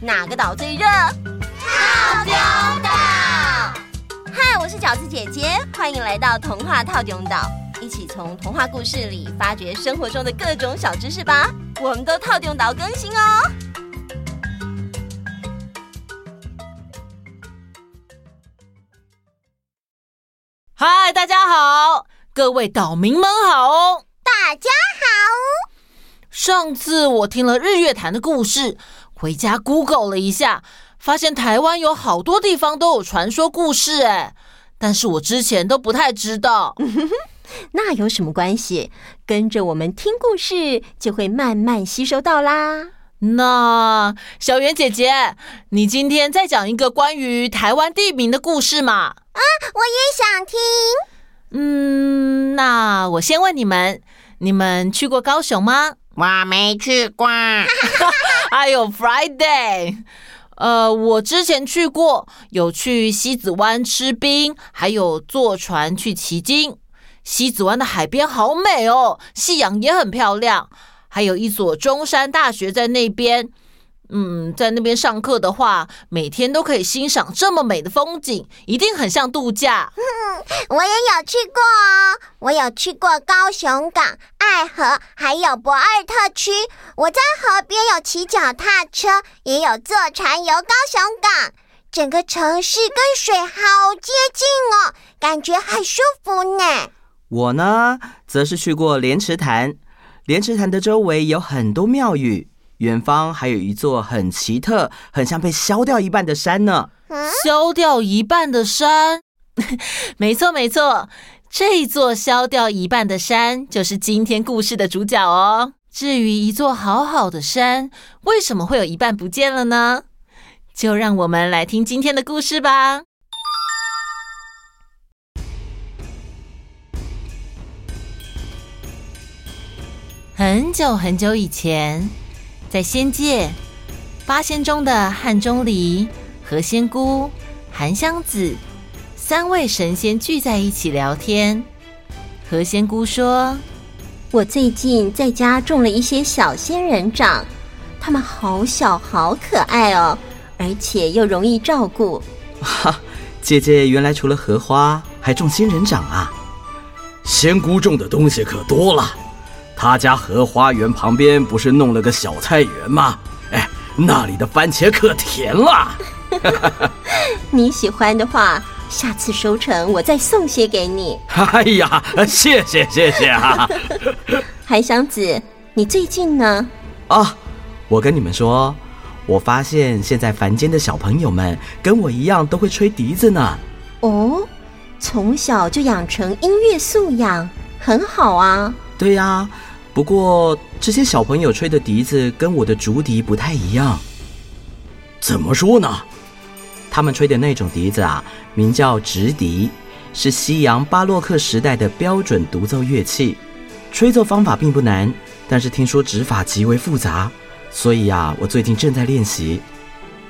哪个岛最热？套丁岛。嗨，我是饺子姐姐，欢迎来到童话套丁岛，一起从童话故事里发掘生活中的各种小知识吧。我们都套丁岛更新哦。嗨，大家好，各位岛民们好哦！大家好。上次我听了日月潭的故事，回家 Google 了一下，发现台湾有好多地方都有传说故事，哎，但是我之前都不太知道。那有什么关系？跟着我们听故事，就会慢慢吸收到啦。那小圆姐姐，你今天再讲一个关于台湾地名的故事嘛？啊，我也想听。嗯，那我先问你们，你们去过高雄吗？我没去过。还有 Friday，呃，我之前去过，有去西子湾吃冰，还有坐船去旗津。西子湾的海边好美哦，夕阳也很漂亮。还有一所中山大学在那边，嗯，在那边上课的话，每天都可以欣赏这么美的风景，一定很像度假。嗯，我也有去过哦，我有去过高雄港、爱河，还有博尔特区。我在河边有骑脚踏车，也有坐船游高雄港。整个城市跟水好接近哦，感觉很舒服呢。我呢，则是去过莲池潭。莲池潭的周围有很多庙宇，远方还有一座很奇特、很像被削掉一半的山呢。嗯、削掉一半的山？没错，没错，这座削掉一半的山就是今天故事的主角哦。至于一座好好的山，为什么会有一半不见了呢？就让我们来听今天的故事吧。很久很久以前，在仙界，八仙中的汉钟离、何仙姑、韩湘子三位神仙聚在一起聊天。何仙姑说：“我最近在家种了一些小仙人掌，它们好小好可爱哦，而且又容易照顾。”哈，姐姐原来除了荷花，还种仙人掌啊！仙姑种的东西可多了。他家荷花园旁边不是弄了个小菜园吗？哎，那里的番茄可甜了。你喜欢的话，下次收成我再送些给你。哎呀，谢谢谢谢啊！韩湘子，你最近呢？啊，我跟你们说，我发现现在凡间的小朋友们跟我一样都会吹笛子呢。哦，从小就养成音乐素养，很好啊。对呀。不过这些小朋友吹的笛子跟我的竹笛不太一样。怎么说呢？他们吹的那种笛子啊，名叫直笛，是西洋巴洛克时代的标准独奏乐器。吹奏方法并不难，但是听说指法极为复杂，所以啊，我最近正在练习。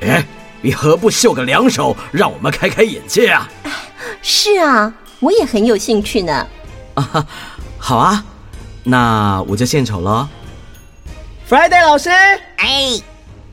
哎，你何不秀个两手，让我们开开眼界啊？是啊，我也很有兴趣呢。啊，好啊。那我就献丑了。Friday 老师，哎，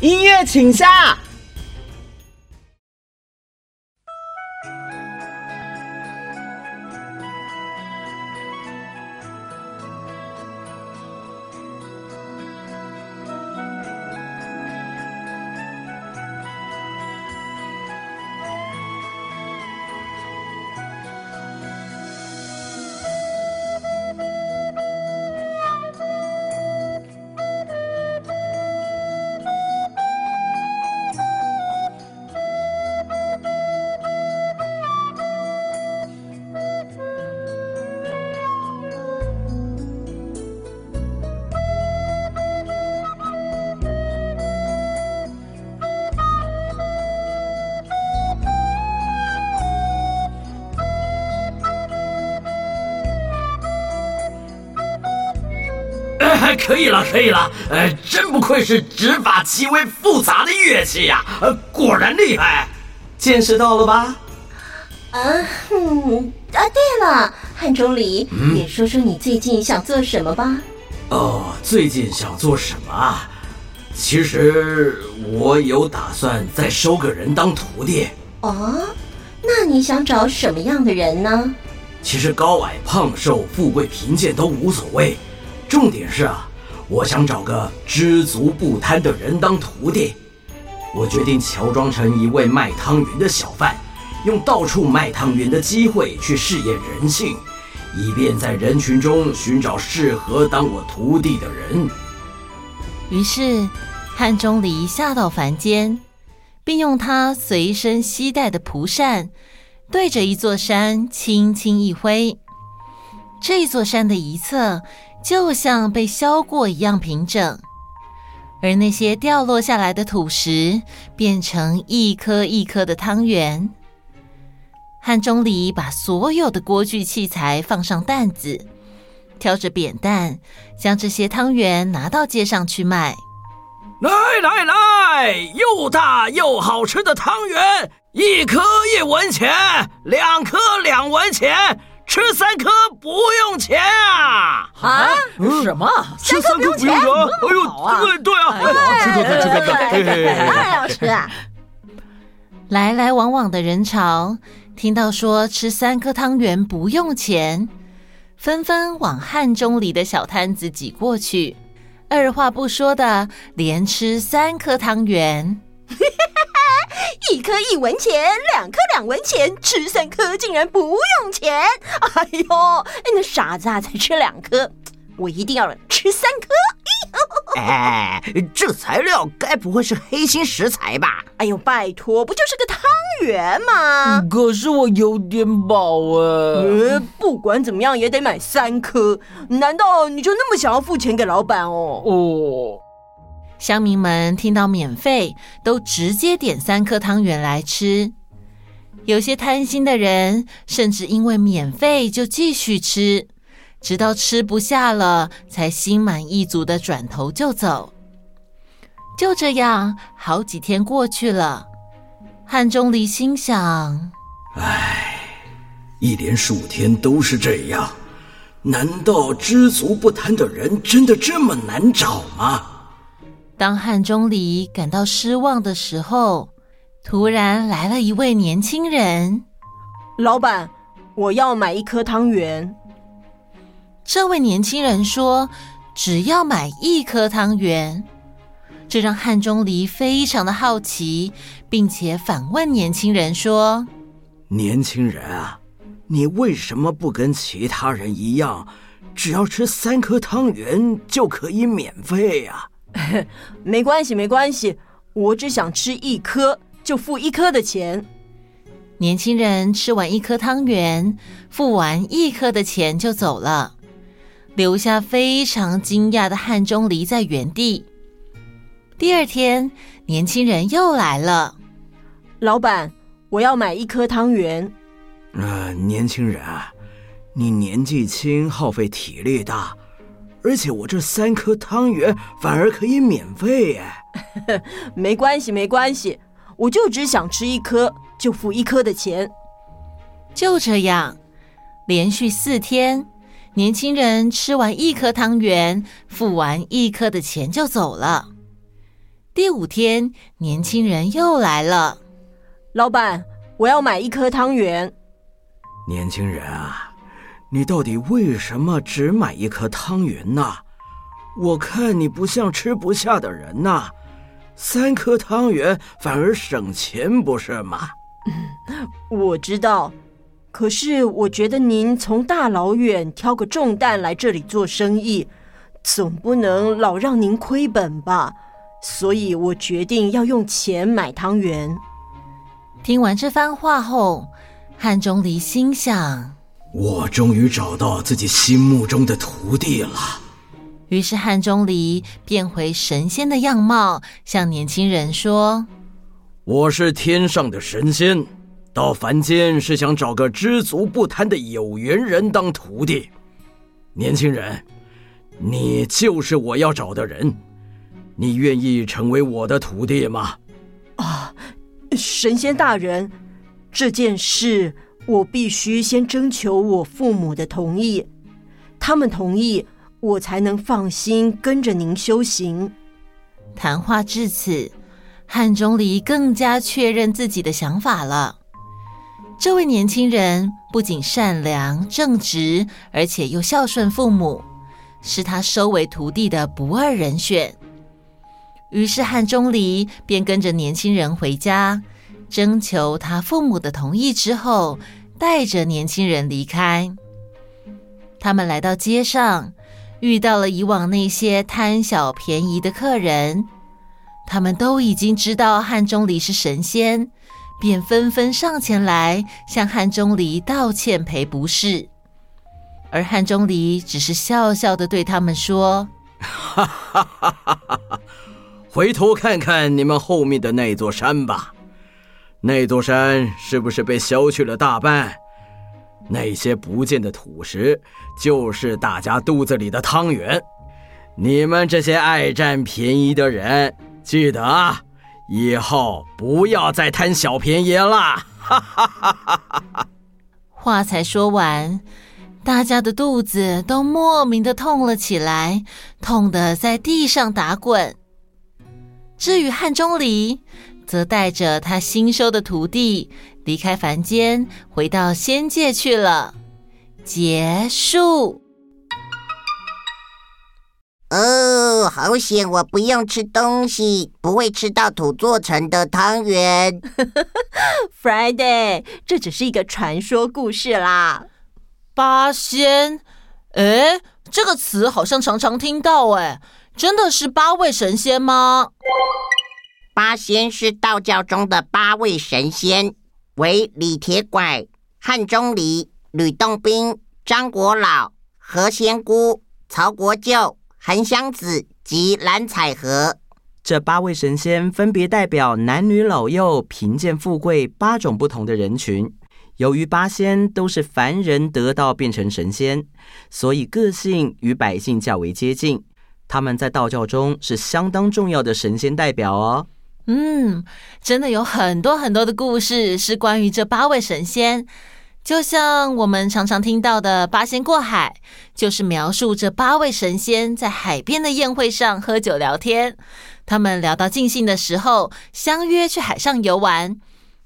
音乐请下。可以了，可以了，呃，真不愧是指法极为复杂的乐器呀，呃，果然厉害，见识到了吧？啊，嗯，啊，对了，汉钟离，嗯，也说说你最近想做什么吧？哦，最近想做什么啊？其实我有打算再收个人当徒弟。哦，那你想找什么样的人呢？其实高矮胖瘦、富贵贫贱都无所谓，重点是啊，我想找个知足不贪的人当徒弟。我决定乔装成一位卖汤圆的小贩，用到处卖汤圆的机会去试验人性，以便在人群中寻找适合当我徒弟的人。于是，汉钟离下到凡间，并用他随身携带的蒲扇，对着一座山轻轻一挥，这座山的一侧就像被削过一样平整，而那些掉落下来的土石变成一颗一颗的汤圆。汉钟离把所有的锅具器材放上担子。挑着扁担，将这些汤圆拿到街上去卖。来来来，又大又好吃的汤圆，一颗一文钱，两颗两文钱，吃三颗不用钱啊！啊？什么？吃三颗不用钱？哎呦，对对啊！吃颗再吃颗再，当然要吃啊！来来往往的人潮，听到说吃三颗汤圆不用钱。纷纷往汉中里的小摊子挤过去，二话不说的连吃三颗汤圆。一颗一文钱，两颗两文钱，吃三颗竟然不用钱！哎呦，那傻子啊，才吃两颗，我一定要吃三颗。哎，这材料该不会是黑心食材吧？哎呦，拜托，不就是个汤圆吗？可是我有点饱哎。呃，不管怎么样也得买三颗。难道你就那么想要付钱给老板哦？哦。乡民们听到免费，都直接点三颗汤圆来吃。有些贪心的人，甚至因为免费就继续吃。直到吃不下了，才心满意足的转头就走。就这样，好几天过去了。汉钟离心想：唉，一连数天都是这样，难道知足不贪的人真的这么难找吗？当汉钟离感到失望的时候，突然来了一位年轻人。老板，我要买一颗汤圆。这位年轻人说：“只要买一颗汤圆。”这让汉钟离非常的好奇，并且反问年轻人说：“年轻人啊，你为什么不跟其他人一样，只要吃三颗汤圆就可以免费呀？”“ 没关系，没关系，我只想吃一颗，就付一颗的钱。”年轻人吃完一颗汤圆，付完一颗的钱就走了。留下非常惊讶的汉钟离在原地。第二天，年轻人又来了。老板，我要买一颗汤圆。呃，年轻人啊，你年纪轻，耗费体力大，而且我这三颗汤圆反而可以免费耶。没关系，没关系，我就只想吃一颗，就付一颗的钱。就这样，连续四天。年轻人吃完一颗汤圆，付完一颗的钱就走了。第五天，年轻人又来了。老板，我要买一颗汤圆。年轻人啊，你到底为什么只买一颗汤圆呢？我看你不像吃不下的人呐。三颗汤圆反而省钱，不是吗？我知道。可是我觉得您从大老远挑个重担来这里做生意，总不能老让您亏本吧？所以我决定要用钱买汤圆。听完这番话后，汉钟离心想：我终于找到自己心目中的徒弟了。于是汉钟离变回神仙的样貌，向年轻人说：“我是天上的神仙。”到凡间是想找个知足不贪的有缘人当徒弟，年轻人，你就是我要找的人，你愿意成为我的徒弟吗？啊，神仙大人，这件事我必须先征求我父母的同意，他们同意，我才能放心跟着您修行。谈话至此，汉钟离更加确认自己的想法了。这位年轻人不仅善良正直，而且又孝顺父母，是他收为徒弟的不二人选。于是汉钟离便跟着年轻人回家，征求他父母的同意之后，带着年轻人离开。他们来到街上，遇到了以往那些贪小便宜的客人，他们都已经知道汉钟离是神仙。便纷纷上前来向汉钟离道歉赔不是，而汉钟离只是笑笑的对他们说：“哈哈哈哈哈！回头看看你们后面的那座山吧，那座山是不是被削去了大半？那些不见的土石，就是大家肚子里的汤圆。你们这些爱占便宜的人，记得啊！”以后不要再贪小便宜了！哈哈哈哈哈！话才说完，大家的肚子都莫名的痛了起来，痛得在地上打滚。至于汉钟离，则带着他新收的徒弟离开凡间，回到仙界去了。结束。哦，好险！我不用吃东西，不会吃到土做成的汤圆。Friday，这只是一个传说故事啦。八仙，诶，这个词好像常常听到，诶，真的是八位神仙吗？八仙是道教中的八位神仙，为李铁拐、汉钟离、吕洞宾、张国老、何仙姑、曹国舅。韩湘子及蓝采和，这八位神仙分别代表男女老幼、贫贱富贵八种不同的人群。由于八仙都是凡人得道变成神仙，所以个性与百姓较为接近。他们在道教中是相当重要的神仙代表哦。嗯，真的有很多很多的故事是关于这八位神仙。就像我们常常听到的“八仙过海”，就是描述这八位神仙在海边的宴会上喝酒聊天。他们聊到尽兴的时候，相约去海上游玩。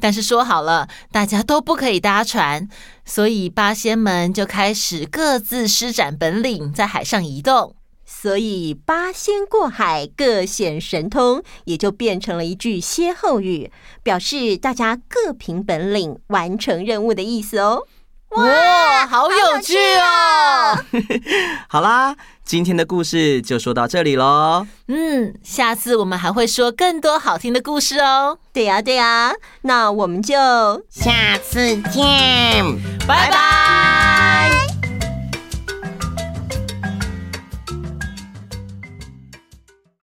但是说好了，大家都不可以搭船，所以八仙们就开始各自施展本领，在海上移动。所以八仙过海，各显神通，也就变成了一句歇后语，表示大家各凭本领完成任务的意思哦。哇，好有趣哦！好 啦，今天的故事就说到这里喽。嗯，下次我们还会说更多好听的故事哦。对呀，对呀，那我们就下次见，拜拜。